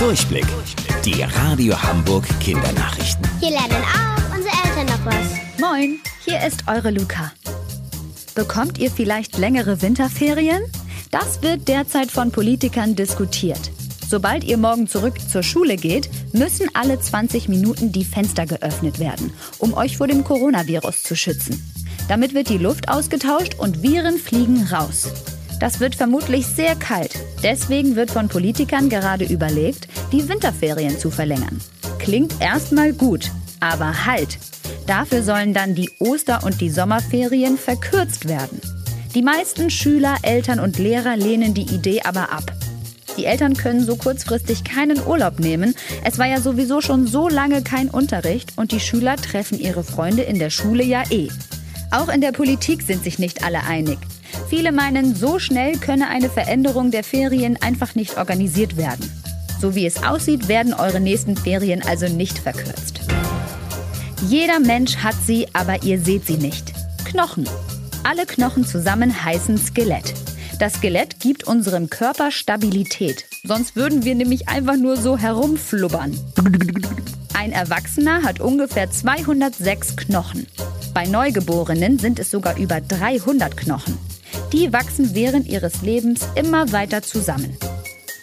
Durchblick. Die Radio Hamburg Kindernachrichten. Hier lernen auch unsere Eltern noch was. Moin, hier ist eure Luca. Bekommt ihr vielleicht längere Winterferien? Das wird derzeit von Politikern diskutiert. Sobald ihr morgen zurück zur Schule geht, müssen alle 20 Minuten die Fenster geöffnet werden, um euch vor dem Coronavirus zu schützen. Damit wird die Luft ausgetauscht und Viren fliegen raus. Das wird vermutlich sehr kalt. Deswegen wird von Politikern gerade überlegt, die Winterferien zu verlängern. Klingt erstmal gut, aber halt. Dafür sollen dann die Oster- und die Sommerferien verkürzt werden. Die meisten Schüler, Eltern und Lehrer lehnen die Idee aber ab. Die Eltern können so kurzfristig keinen Urlaub nehmen. Es war ja sowieso schon so lange kein Unterricht und die Schüler treffen ihre Freunde in der Schule ja eh. Auch in der Politik sind sich nicht alle einig. Viele meinen, so schnell könne eine Veränderung der Ferien einfach nicht organisiert werden. So wie es aussieht, werden eure nächsten Ferien also nicht verkürzt. Jeder Mensch hat sie, aber ihr seht sie nicht. Knochen. Alle Knochen zusammen heißen Skelett. Das Skelett gibt unserem Körper Stabilität. Sonst würden wir nämlich einfach nur so herumflubbern. Ein Erwachsener hat ungefähr 206 Knochen. Bei Neugeborenen sind es sogar über 300 Knochen. Die wachsen während ihres Lebens immer weiter zusammen.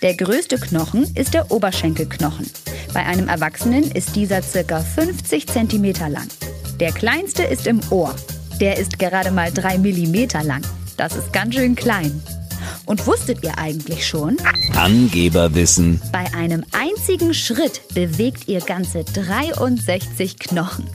Der größte Knochen ist der Oberschenkelknochen. Bei einem Erwachsenen ist dieser circa 50 cm lang. Der kleinste ist im Ohr. Der ist gerade mal 3 mm lang. Das ist ganz schön klein. Und wusstet ihr eigentlich schon? Angeberwissen. Bei einem einzigen Schritt bewegt ihr ganze 63 Knochen.